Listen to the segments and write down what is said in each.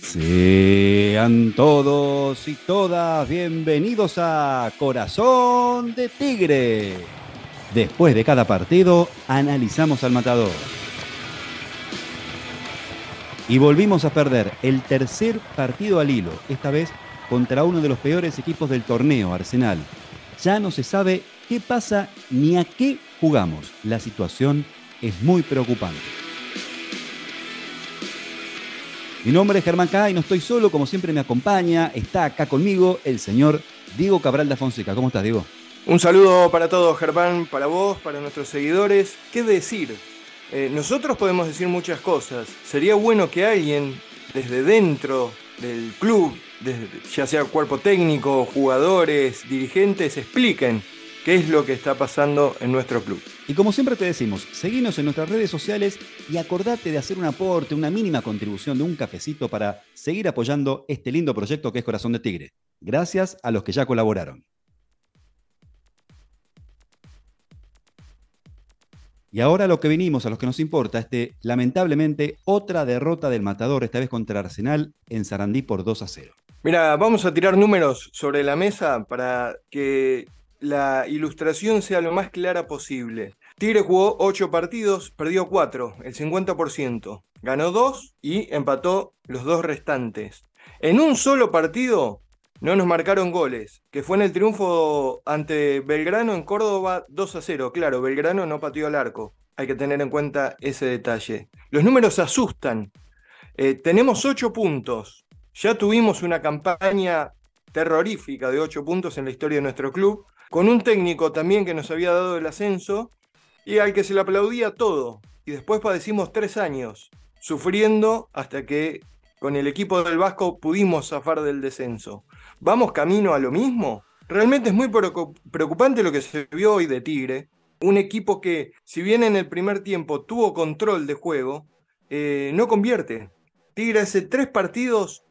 Sean todos y todas bienvenidos a Corazón de Tigre. Después de cada partido, analizamos al matador. Y volvimos a perder el tercer partido al hilo, esta vez contra uno de los peores equipos del torneo, Arsenal. Ya no se sabe qué pasa ni a qué jugamos. La situación es muy preocupante. Mi nombre es Germán K y no estoy solo, como siempre me acompaña, está acá conmigo el señor Diego Cabral de Fonseca. ¿Cómo estás, Diego? Un saludo para todos, Germán, para vos, para nuestros seguidores. ¿Qué decir? Eh, nosotros podemos decir muchas cosas. Sería bueno que alguien desde dentro del club, ya sea cuerpo técnico, jugadores, dirigentes, expliquen qué es lo que está pasando en nuestro club. Y como siempre te decimos, seguinos en nuestras redes sociales y acordate de hacer un aporte, una mínima contribución de un cafecito para seguir apoyando este lindo proyecto que es Corazón de Tigre. Gracias a los que ya colaboraron. Y ahora lo que vinimos, a los que nos importa, este, lamentablemente, otra derrota del Matador, esta vez contra Arsenal en Sarandí por 2 a 0. Mira, vamos a tirar números sobre la mesa para que la ilustración sea lo más clara posible. Tigre jugó 8 partidos, perdió 4, el 50%. Ganó 2 y empató los dos restantes. En un solo partido no nos marcaron goles, que fue en el triunfo ante Belgrano en Córdoba 2 a 0. Claro, Belgrano no pateó al arco. Hay que tener en cuenta ese detalle. Los números asustan. Eh, tenemos 8 puntos. Ya tuvimos una campaña terrorífica de 8 puntos en la historia de nuestro club con un técnico también que nos había dado el ascenso y al que se le aplaudía todo. Y después padecimos tres años sufriendo hasta que con el equipo del Vasco pudimos zafar del descenso. ¿Vamos camino a lo mismo? Realmente es muy preocupante lo que se vio hoy de Tigre. Un equipo que, si bien en el primer tiempo tuvo control de juego, eh, no convierte. Tigre hace tres partidos,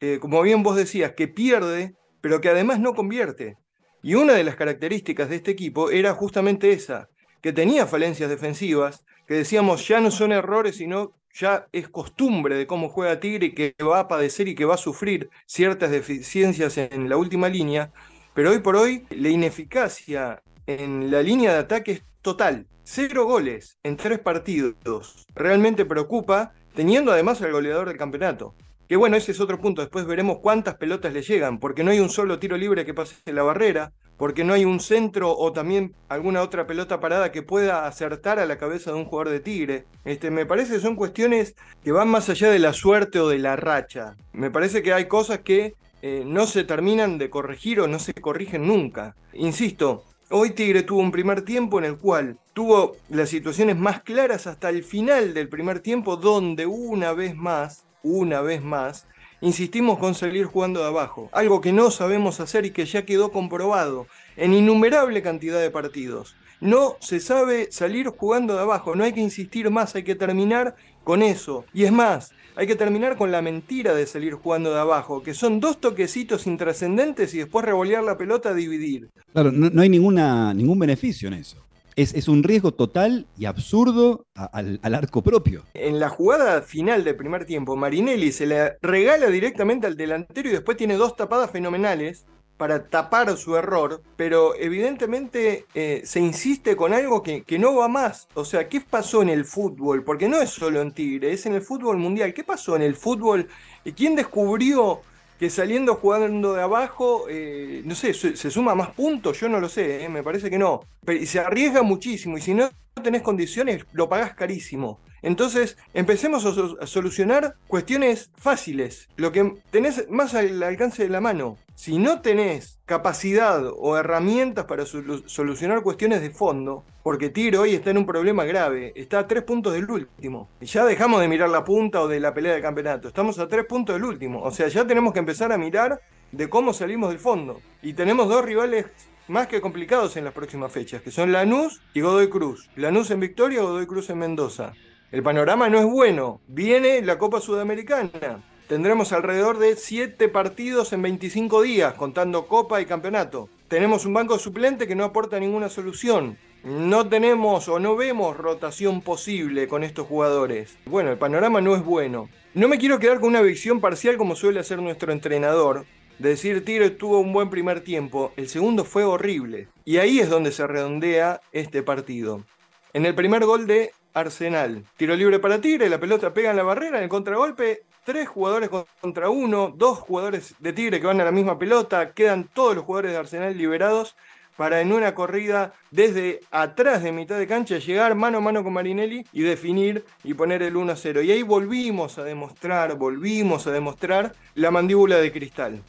eh, como bien vos decías, que pierde, pero que además no convierte. Y una de las características de este equipo era justamente esa, que tenía falencias defensivas, que decíamos ya no son errores, sino ya es costumbre de cómo juega Tigre y que va a padecer y que va a sufrir ciertas deficiencias en la última línea, pero hoy por hoy la ineficacia en la línea de ataque es total. Cero goles en tres partidos. Realmente preocupa, teniendo además al goleador del campeonato. Que bueno, ese es otro punto. Después veremos cuántas pelotas le llegan, porque no hay un solo tiro libre que pase la barrera, porque no hay un centro o también alguna otra pelota parada que pueda acertar a la cabeza de un jugador de Tigre. Este, me parece que son cuestiones que van más allá de la suerte o de la racha. Me parece que hay cosas que eh, no se terminan de corregir o no se corrigen nunca. Insisto, Hoy Tigre tuvo un primer tiempo en el cual tuvo las situaciones más claras hasta el final del primer tiempo, donde una vez más una vez más, insistimos con salir jugando de abajo, algo que no sabemos hacer y que ya quedó comprobado en innumerable cantidad de partidos. No se sabe salir jugando de abajo, no hay que insistir más, hay que terminar con eso. Y es más, hay que terminar con la mentira de salir jugando de abajo, que son dos toquecitos intrascendentes y después revolear la pelota a dividir. Claro, no, hay ningún beneficio en eso es, un riesgo total y absurdo al, arco propio. En la jugada final del primer tiempo, Marinelli se le regala directamente al delantero y después tiene dos tapadas fenomenales para tapar su error, pero evidentemente eh, se insiste con algo que, que, no va más. O sea, ¿qué pasó en el fútbol? Porque no es solo en Tigre, es en el fútbol mundial. ¿Qué pasó en el fútbol? ¿Y quién descubrió que saliendo jugando de abajo, eh, no sé, se, suma más puntos, yo no lo sé, eh, me parece que no. Pero, se arriesga muchísimo y si no tenés condiciones, lo pagás carísimo. Entonces, empecemos a, solucionar cuestiones fáciles, lo que tenés más al alcance de la mano. Si no tenés capacidad o herramientas para solucionar cuestiones de fondo, porque Tiro hoy está en un problema grave, está a tres puntos del último. Y ya dejamos de mirar la punta o de la pelea de campeonato, estamos a tres puntos del último. O sea, ya tenemos que empezar a mirar de cómo salimos del fondo. Y tenemos dos rivales más que complicados en las próximas fechas, que son Lanús y Godoy Cruz. Lanús en Victoria, Godoy Cruz en Mendoza. El panorama no es bueno. Viene la Copa Sudamericana. Tendremos alrededor de 7 partidos en 25 días, contando Copa y Campeonato. Tenemos un banco suplente que no aporta ninguna solución. no tenemos o no vemos rotación posible con estos jugadores. Bueno, el panorama no es bueno. No me quiero quedar con una visión parcial como suele hacer nuestro entrenador, de decir Tigre tuvo un buen primer tiempo, el segundo fue horrible. Y ahí es donde se redondea este partido. En el primer gol de Arsenal, tiro libre para Tigre, la pelota pega en la barrera, en el contragolpe, tres jugadores contra uno, dos jugadores de Tigre que van a la misma pelota, quedan todos los jugadores de Arsenal liberados para en una corrida desde atrás de mitad de cancha llegar mano a mano con Marinelli y definir y poner el 1-0. Y ahí volvimos a demostrar, volvimos a demostrar la mandíbula de cristal.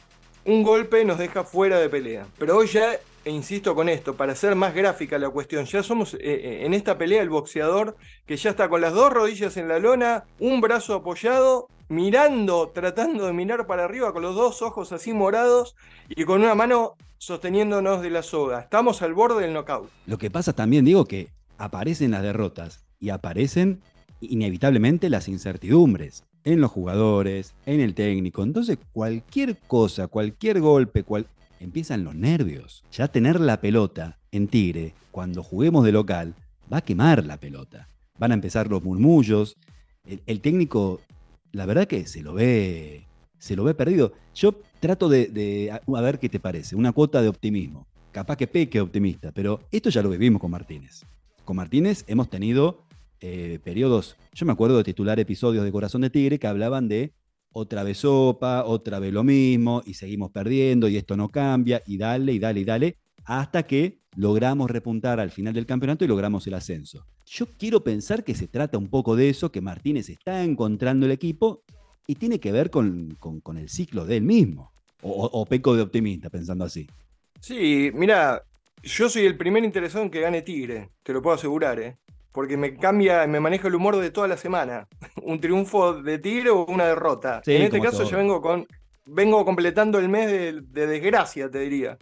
Un golpe nos deja fuera de pelea. Pero hoy ya, e insisto con esto, para hacer más gráfica la cuestión, ya somos eh, eh, en esta pelea el boxeador que ya está con las dos rodillas en la lona, un brazo apoyado mirando, tratando de mirar para arriba con los dos ojos así morados y con una mano sosteniéndonos de la soga. Estamos al borde del knockout. Lo que pasa también, digo, que aparecen las derrotas y aparecen inevitablemente las incertidumbres en los jugadores, en el técnico. Entonces, cualquier cosa, cualquier golpe, cual... empiezan los nervios. Ya tener la pelota en Tigre, cuando juguemos de local, va a quemar la pelota. Van a empezar los murmullos. El, técnico, la verdad que se lo ve, se lo ve perdido. Yo trato de, a ver qué te parece, una cuota de optimismo. Capaz que peque optimista, pero esto ya lo vivimos con Martínez. Con Martínez hemos tenido eh, periodos, yo me acuerdo de titular episodios de Corazón de Tigre que hablaban de otra vez sopa, otra vez lo mismo, y seguimos perdiendo, y esto no cambia, y dale, y dale, y dale, hasta que logramos repuntar al final del campeonato y logramos el ascenso. Yo quiero pensar que se trata un poco de eso, que Martínez está encontrando el equipo y tiene que ver con, con el ciclo de él mismo. O, peco de optimista pensando así. Sí, mira, yo soy el primer interesado en que gane Tigre, te lo puedo asegurar, ¿eh? Porque me cambia, me maneja el humor de toda la semana. Un triunfo de Tigre o una derrota. en este caso yo vengo con vengo completando el mes de, de desgracia, te diría.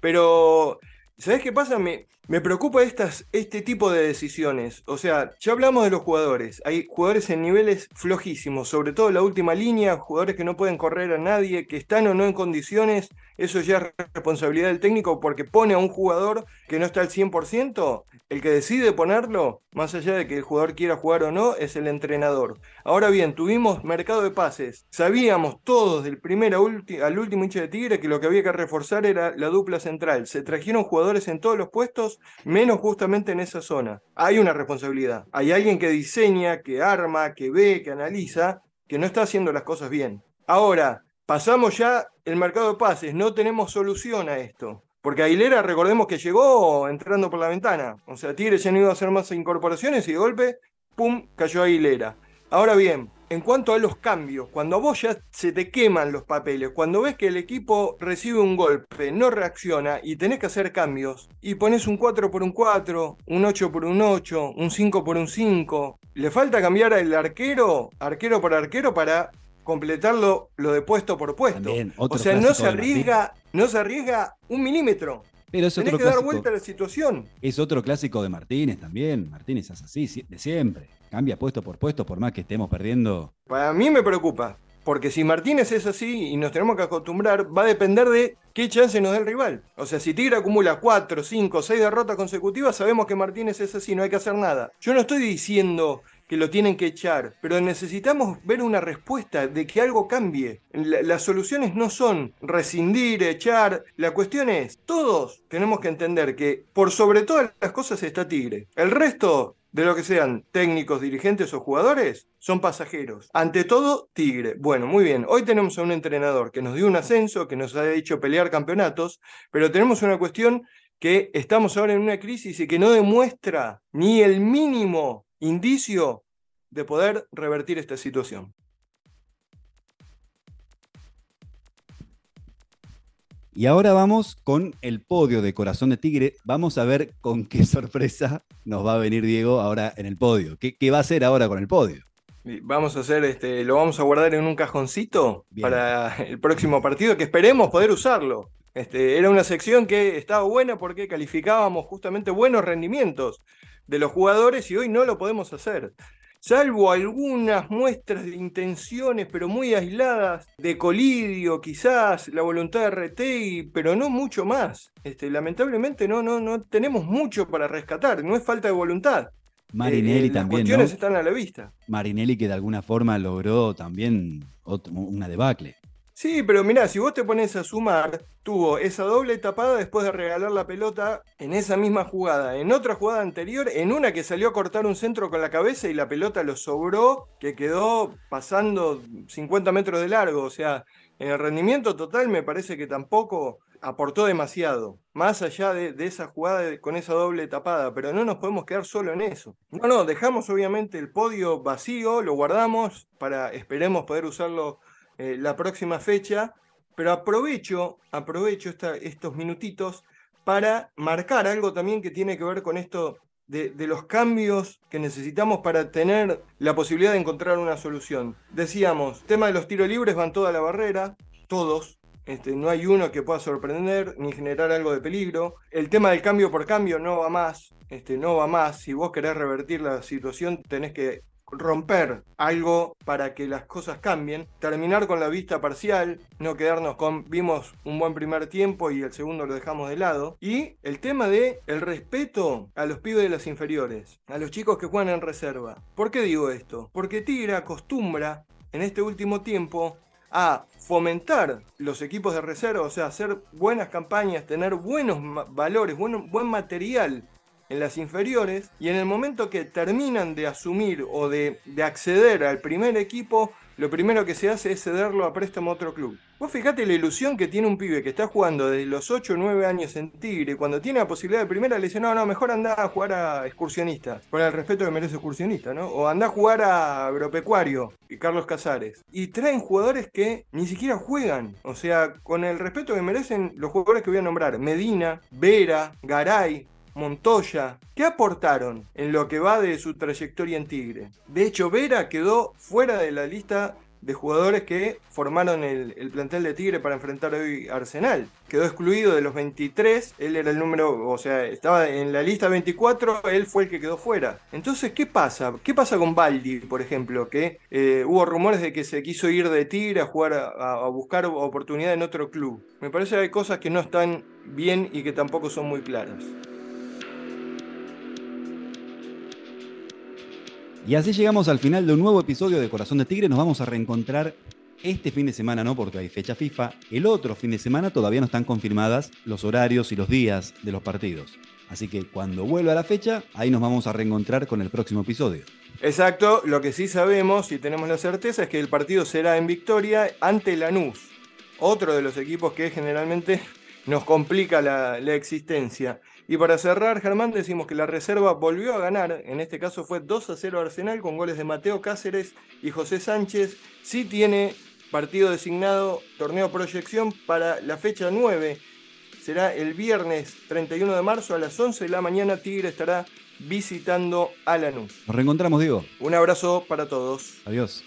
Pero ¿Sabes qué pasa? Me, me preocupa estas, este tipo de decisiones. O sea, ya hablamos de los jugadores. Hay jugadores en niveles flojísimos, sobre todo la última línea, jugadores que no pueden correr a nadie, que están o no en condiciones. Eso ya es responsabilidad del técnico porque pone a un jugador que no está al 100%. El que decide ponerlo, más allá de que el jugador quiera jugar o no, es el entrenador. Ahora bien, tuvimos mercado de pases. Sabíamos todos del primer al último hincha de Tigre que lo que había que reforzar era la dupla central. Se trajeron jugadores en todos los puestos, menos justamente en esa zona. Hay una responsabilidad. Hay alguien que diseña, que arma, que ve, que analiza, que no está haciendo las cosas bien. Ahora, pasamos ya el mercado de pases. No tenemos solución a esto. Porque Aguilera, recordemos que llegó entrando por la ventana. O sea, Tigre ya no iba a hacer más incorporaciones y de golpe, ¡pum!, cayó Aguilera. Ahora bien, en cuanto a los cambios, cuando a vos ya se te queman los papeles, cuando ves que el equipo recibe un golpe, no reacciona y tenés que hacer cambios, y pones un 4 por un 4, un 8 por un 8, un 5 por un 5, le falta cambiar el arquero, arquero por arquero, para completarlo lo de puesto por puesto. o sea, no se arriesga, no se arriesga un milímetro. Pero es otro que dar vuelta a la situación. Es otro clásico de Martínez también. Martínez es así, de siempre. Cambia puesto por puesto, por más que estemos perdiendo. Para mí me preocupa. Porque si Martínez es así y nos tenemos que acostumbrar, va a depender de qué chance nos da el rival. O sea, si Tigre acumula 4, 5, 6 derrotas consecutivas, sabemos que Martínez es así, no hay que hacer nada. Yo no estoy diciendo que lo tienen que echar, pero necesitamos ver una respuesta de que algo cambie. las soluciones no son rescindir, echar, la cuestión es, todos tenemos que entender que por sobre todas las cosas está Tigre. El resto de lo que sean técnicos, dirigentes o jugadores, son pasajeros. Ante todo, Tigre. Bueno, muy bien. Hoy tenemos a un entrenador que nos dio un ascenso, que nos ha hecho pelear campeonatos, pero tenemos una cuestión que estamos ahora en una crisis y que no demuestra ni el mínimo indicio de poder revertir esta situación. Y ahora vamos con el podio de Corazón de Tigre. Vamos a ver con qué sorpresa nos va a venir Diego ahora en el podio. ¿Qué, va a hacer ahora con el podio? Vamos a hacer, este, lo vamos a guardar en un cajoncito para el próximo partido, que esperemos poder usarlo. Este, era una sección que estaba buena porque calificábamos justamente buenos rendimientos de los jugadores y hoy no lo podemos hacer. Salvo algunas muestras de intenciones, pero muy aisladas, de Colidio, quizás, la voluntad de Retei, pero no mucho más. Este, lamentablemente no, no, no tenemos mucho para rescatar, no es falta de voluntad. Marinelli Eh, también. Las cuestiones ¿no? están a la vista. Marinelli que de alguna forma logró también otro- una debacle. Sí, pero mirá, si vos te pones a sumar, tuvo esa doble tapada después de regalar la pelota en esa misma jugada, en otra jugada anterior, en una que salió a cortar un centro con la cabeza y la pelota lo sobró, que quedó pasando 50 metros de largo. O sea, en el rendimiento total me parece que tampoco aportó demasiado, más allá de, esa jugada con esa doble tapada, pero no nos podemos quedar solo en eso. No, no, dejamos obviamente el podio vacío, lo guardamos para, esperemos poder usarlo eh, la próxima fecha, pero aprovecho, aprovecho estos minutitos para marcar algo también que tiene que ver con esto de, de los cambios que necesitamos para tener la posibilidad de encontrar una solución. Decíamos, tema de los tiros libres van toda la barrera, todos. Este, no hay uno que pueda sorprender ni generar algo de peligro. El tema del cambio por cambio no va más. Este, no va más. Si vos querés revertir la situación, tenés que romper algo para que las cosas cambien, terminar con la vista parcial, no quedarnos con vimos un buen primer tiempo y el segundo lo dejamos de lado y el tema de el respeto a los pibes de las inferiores, a los chicos que juegan en reserva. ¿Por qué digo esto? Porque Tigre acostumbra en este último tiempo a fomentar los equipos de reserva, o sea, hacer buenas campañas, tener buenos valores, bueno, buen material en las inferiores y en el momento que terminan de asumir o de, de acceder al primer equipo, lo primero que se hace es cederlo a préstamo a otro club. Vos fijate la ilusión que tiene un pibe que está jugando desde los 8 o 9 años en Tigre, cuando tiene la posibilidad de primera le dice, no, no, mejor anda a jugar a excursionista, por el respeto que merece excursionista, ¿no? O anda a jugar a agropecuario, y Carlos Casares. Y traen jugadores que ni siquiera juegan, o sea, con el respeto que merecen los jugadores que voy a nombrar, Medina, Vera, Garay, Montoya, ¿qué aportaron en lo que va de su trayectoria en Tigre? De hecho, Vera quedó fuera de la lista de jugadores que formaron el, el plantel de Tigre para enfrentar hoy Arsenal. Quedó excluido de los 23, él era el número, o sea, estaba en la lista 24, él fue el que quedó fuera. Entonces, ¿qué pasa? ¿Qué pasa con Baldi, por ejemplo? Que eh, hubo rumores de que se quiso ir de Tigre a jugar, a buscar oportunidad en otro club. Me parece que hay cosas que no están bien y que tampoco son muy claras. Y así llegamos al final de un nuevo episodio de Corazón de Tigre. Nos vamos a reencontrar este fin de semana, no porque hay fecha FIFA. El otro fin de semana todavía no están confirmadas los horarios y los días de los partidos. Así que cuando vuelva la fecha, ahí nos vamos a reencontrar con el próximo episodio. Exacto, lo que sí sabemos y tenemos la certeza es que el partido será en victoria ante Lanús, otro de los equipos que generalmente nos complica la, la existencia. Y para cerrar, Germán, decimos que la reserva volvió a ganar, en este caso fue 2 a 0 Arsenal con goles de Mateo Cáceres y José Sánchez. Sí tiene partido designado, torneo proyección para la fecha 9. Será el viernes 31 de marzo a las 11 de la mañana. Tigre estará visitando a Lanús. Nos reencontramos, Diego. Un abrazo para todos. Adiós.